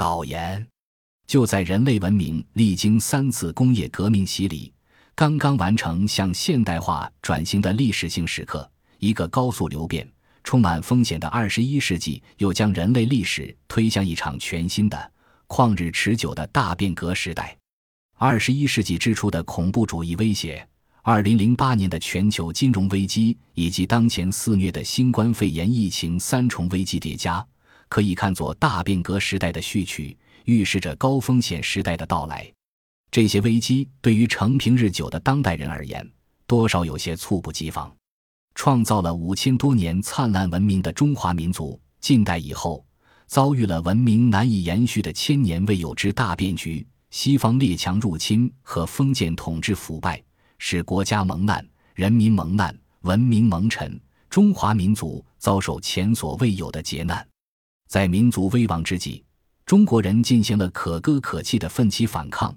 导言：就在人类文明历经三次工业革命洗礼，刚刚完成向现代化转型的历史性时刻，一个高速流变、充满风险的二十一世纪，又将人类历史推向一场全新的、旷日持久的大变革时代。二十一世纪之初的恐怖主义威胁，二零零八年的全球金融危机，以及当前肆虐的新冠肺炎疫情三重危机叠加，可以看作大变革时代的序曲，预示着高风险时代的到来。这些危机对于承平日久的当代人而言，多少有些猝不及防。创造了五千多年灿烂文明的中华民族，近代以后遭遇了文明难以延续的千年未有之大变局。西方列强入侵和封建统治腐败，使国家蒙难，人民蒙难，文明蒙尘，中华民族遭受前所未有的劫难。在民族危亡之际，中国人进行了可歌可泣的奋起反抗，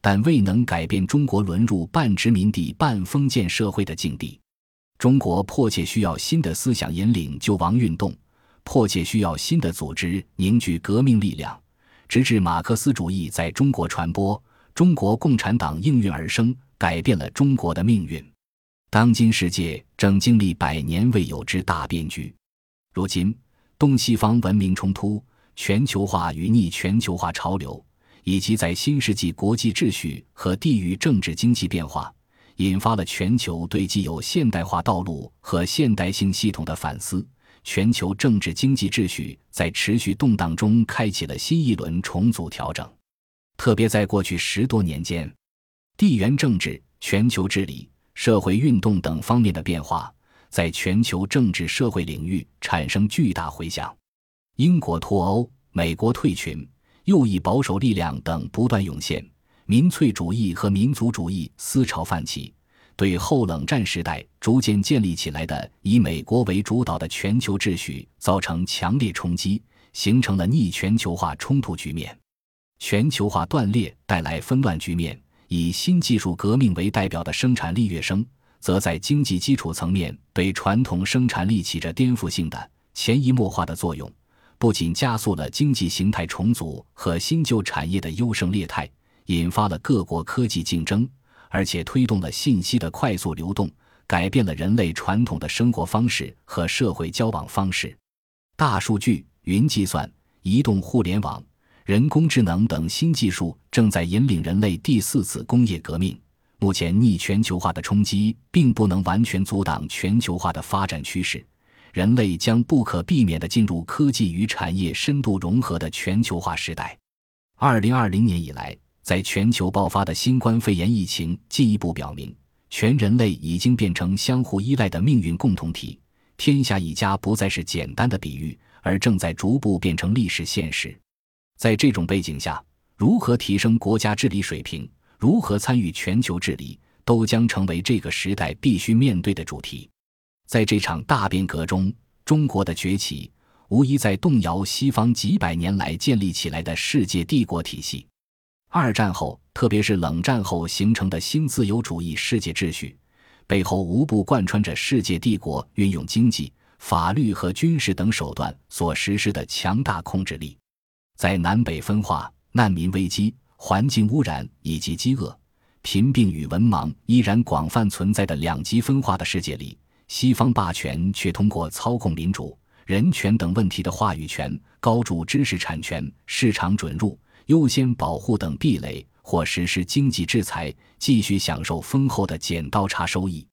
但未能改变中国沦入半殖民地半封建社会的境地。中国迫切需要新的思想引领救亡运动，迫切需要新的组织凝聚革命力量。直至马克思主义在中国传播，中国共产党应运而生，改变了中国的命运。当今世界正经历百年未有之大变局。如今，东西方文明冲突、全球化与逆全球化潮流，以及在新世纪国际秩序和地域政治经济变化，引发了全球对既有现代化道路和现代性系统的反思。全球政治经济秩序在持续动荡中开启了新一轮重组调整，特别在过去十多年间，地缘政治、全球治理、社会运动等方面的变化，在全球政治社会领域产生巨大回响。英国脱欧、美国退群、右翼保守力量等不断涌现，民粹主义和民族主义思潮泛起。对后冷战时代逐渐建立起来的以美国为主导的全球秩序造成强烈冲击，形成了逆全球化冲突局面。全球化断裂带来纷乱局面，以新技术革命为代表的生产力跃升，则在经济基础层面对传统生产力起着颠覆性的、潜移默化的作用，不仅加速了经济形态重组和新旧产业的优胜劣汰，引发了各国科技竞争。而且推动了信息的快速流动，改变了人类传统的生活方式和社会交往方式。大数据、云计算、移动互联网、人工智能等新技术正在引领人类第四次工业革命。目前，逆全球化的冲击并不能完全阻挡全球化的发展趋势，人类将不可避免地进入科技与产业深度融合的全球化时代。二零二零年以来。在全球爆发的新冠肺炎疫情进一步表明，全人类已经变成相互依赖的命运共同体。天下一家不再是简单的比喻，而正在逐步变成历史现实。在这种背景下，如何提升国家治理水平，如何参与全球治理，都将成为这个时代必须面对的主题。在这场大变革中，中国的崛起无疑在动摇西方几百年来建立起来的世界帝国体系。二战后，特别是冷战后形成的新自由主义世界秩序，背后无不贯穿着世界帝国运用经济、法律和军事等手段所实施的强大控制力。在南北分化、难民危机、环境污染以及饥饿、贫病与文盲依然广泛存在的两极分化的世界里，西方霸权却通过操控民主、人权等问题的话语权，高筑知识产权、市场准入。优先保护等壁垒，或实施经济制裁，继续享受丰厚的剪刀差收益。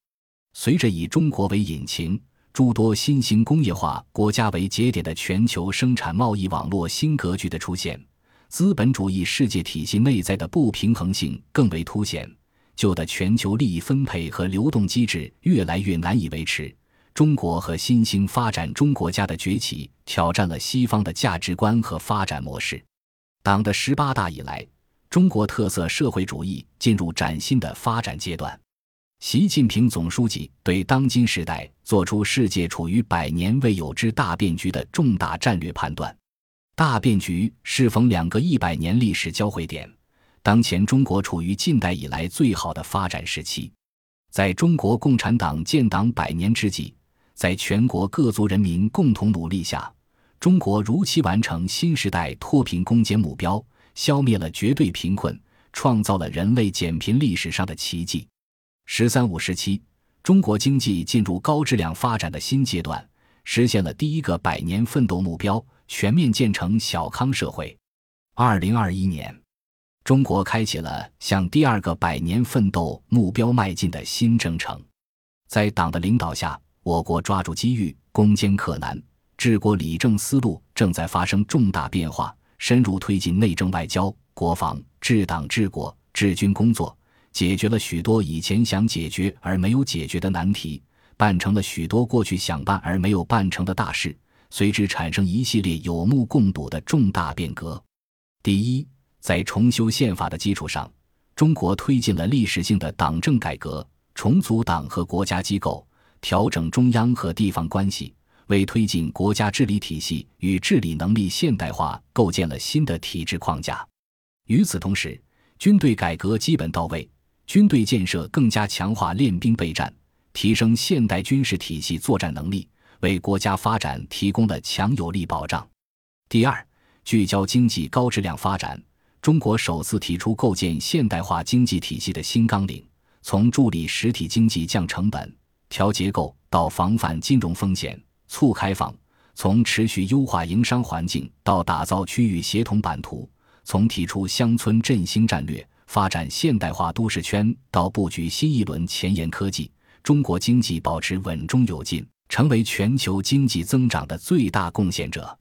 随着以中国为引擎、诸多新兴工业化国家为节点的全球生产贸易网络新格局的出现，资本主义世界体系内在的不平衡性更为凸显。旧的全球利益分配和流动机制越来越难以维持。中国和新兴发展中国家的崛起，挑战了西方的价值观和发展模式。党的十八大以来，中国特色社会主义进入崭新的发展阶段。习近平总书记对当今时代作出世界处于百年未有之大变局的重大战略判断。大变局适逢两个一百年历史交汇点，当前中国处于近代以来最好的发展时期。在中国共产党建党百年之际，在全国各族人民共同努力下。中国如期完成新时代脱贫攻坚目标，消灭了绝对贫困，创造了人类减贫历史上的奇迹。“十三五”时期，中国经济进入高质量发展的新阶段，实现了第一个百年奋斗目标，全面建成小康社会。二零二一年，中国开启了向第二个百年奋斗目标迈进的新征程。在党的领导下，我国抓住机遇，攻坚克难。治国理政思路正在发生重大变化，深入推进内政外交、国防、治党治国、治军工作，解决了许多以前想解决而没有解决的难题，办成了许多过去想办而没有办成的大事，随之产生一系列有目共睹的重大变革。第一，在重修宪法的基础上，中国推进了历史性的党政改革，重组党和国家机构，调整中央和地方关系。为推进国家治理体系与治理能力现代化构建了新的体制框架。与此同时，军队改革基本到位，军队建设更加强化练兵备战，提升现代军事体系作战能力，为国家发展提供了强有力保障。第二，聚焦经济高质量发展，中国首次提出构建现代化经济体系的新纲领，从助力实体经济降成本、调结构到防范金融风险。促开放，从持续优化营商环境到打造区域协同版图；从提出乡村振兴战略、发展现代化都市圈到布局新一轮前沿科技，中国经济保持稳中有进，成为全球经济增长的最大贡献者。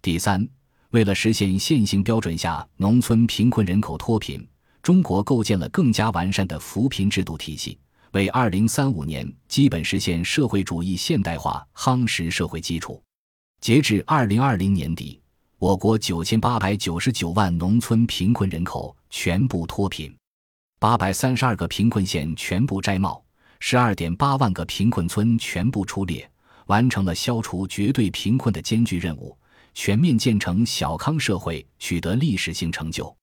第三，为了实现现行标准下农村贫困人口脱贫，中国构建了更加完善的扶贫制度体系。为二零三五年基本实现社会主义现代化夯实社会基础。截至二零二零年底，我国九千八百九十九万农村贫困人口全部脱贫，八百三十二个贫困县全部摘帽，十二点八万个贫困村全部出列，完成了消除绝对贫困的艰巨任务，全面建成小康社会取得历史性成就。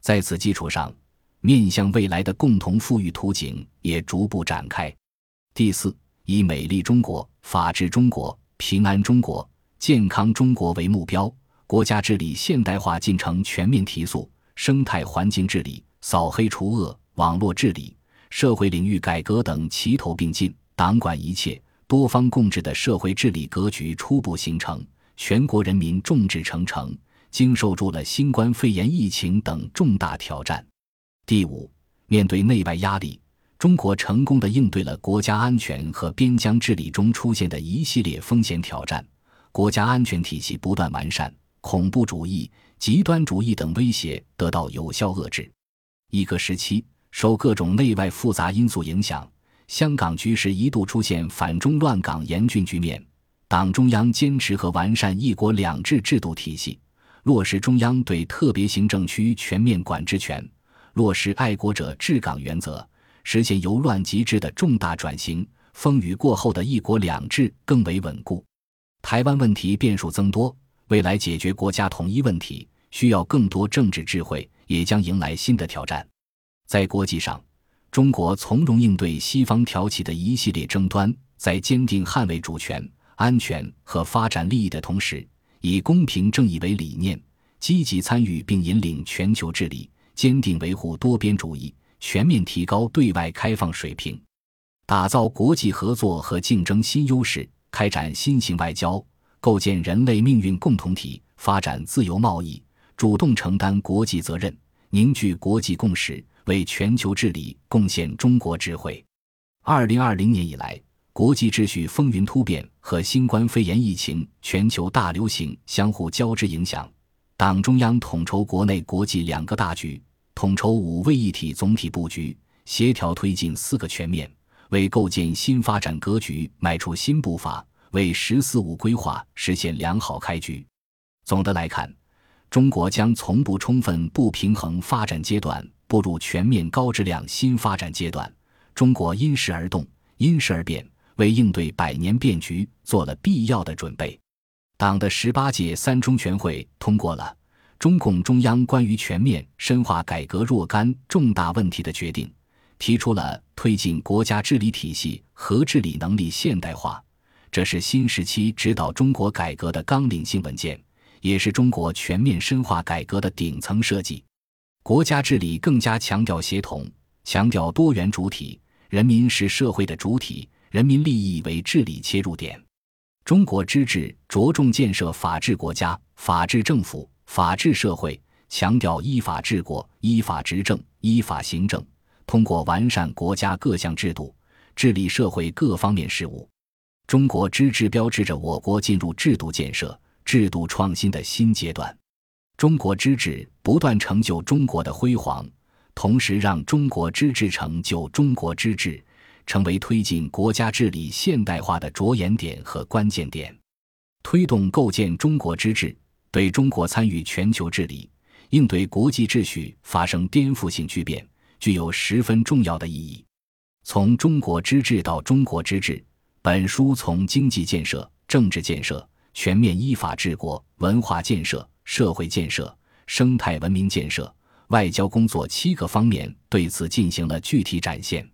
在此基础上。面向未来的共同富裕图景也逐步展开。第四，以美丽中国、法治中国、平安中国、健康中国为目标，国家治理现代化进程全面提速，生态环境治理、扫黑除恶、网络治理、社会领域改革等齐头并进，党管一切、多方共治的社会治理格局初步形成，全国人民众志成城，经受住了新冠肺炎疫情等重大挑战。第五，面对内外压力，中国成功的应对了国家安全和边疆治理中出现的一系列风险挑战，国家安全体系不断完善，恐怖主义、极端主义等威胁得到有效遏制。一个时期，受各种内外复杂因素影响，香港局势一度出现反中乱港严峻局面，党中央坚持和完善“一国两制”制度体系，落实中央对特别行政区全面管制权。落实爱国者治港原则，实现由乱及治的重大转型。风雨过后的一国两制更为稳固。台湾问题变数增多，未来解决国家统一问题需要更多政治智慧，也将迎来新的挑战。在国际上，中国从容应对西方挑起的一系列争端，在坚定捍卫主权、安全和发展利益的同时，以公平正义为理念，积极参与并引领全球治理。坚定维护多边主义，全面提高对外开放水平，打造国际合作和竞争新优势，开展新型外交，构建人类命运共同体，发展自由贸易，主动承担国际责任，凝聚国际共识，为全球治理贡献中国智慧。二零二零年以来，国际秩序风云突变和新冠肺炎疫情全球大流行相互交织影响，党中央统筹国内国际两个大局。统筹五位一体总体布局，协调推进四个全面，为构建新发展格局迈出新步伐，为“十四五”规划实现良好开局。总的来看，中国将从不充分不平衡发展阶段步入全面高质量新发展阶段。中国因时而动，因时而变，为应对百年变局做了必要的准备。党的十八届三中全会通过了。中共中央关于全面深化改革若干重大问题的决定，提出了推进国家治理体系和治理能力现代化、这是新时期指导中国改革的纲领性文件，也是中国全面深化改革的顶层设计。国家治理更加强调协同，强调多元主体，人民是社会的主体，人民利益为治理切入点。中国之治着重建设法治国家、法治政府、法治社会，强调依法治国、依法执政、依法行政，通过完善国家各项制度，治理社会各方面事务。中国之治标志着我国进入制度建设、制度创新的新阶段。中国之治不断成就中国的辉煌，同时让中国之治成就中国之治，成为推进国家治理现代化的着眼点和关键点。推动构建中国之治，对中国参与全球治理、应对国际秩序发生颠覆性巨变，具有十分重要的意义。从中国之治到中国之治。本书从经济建设、政治建设、全面依法治国、文化建设、社会建设、生态文明建设、外交工作七个方面，对此进行了具体展现。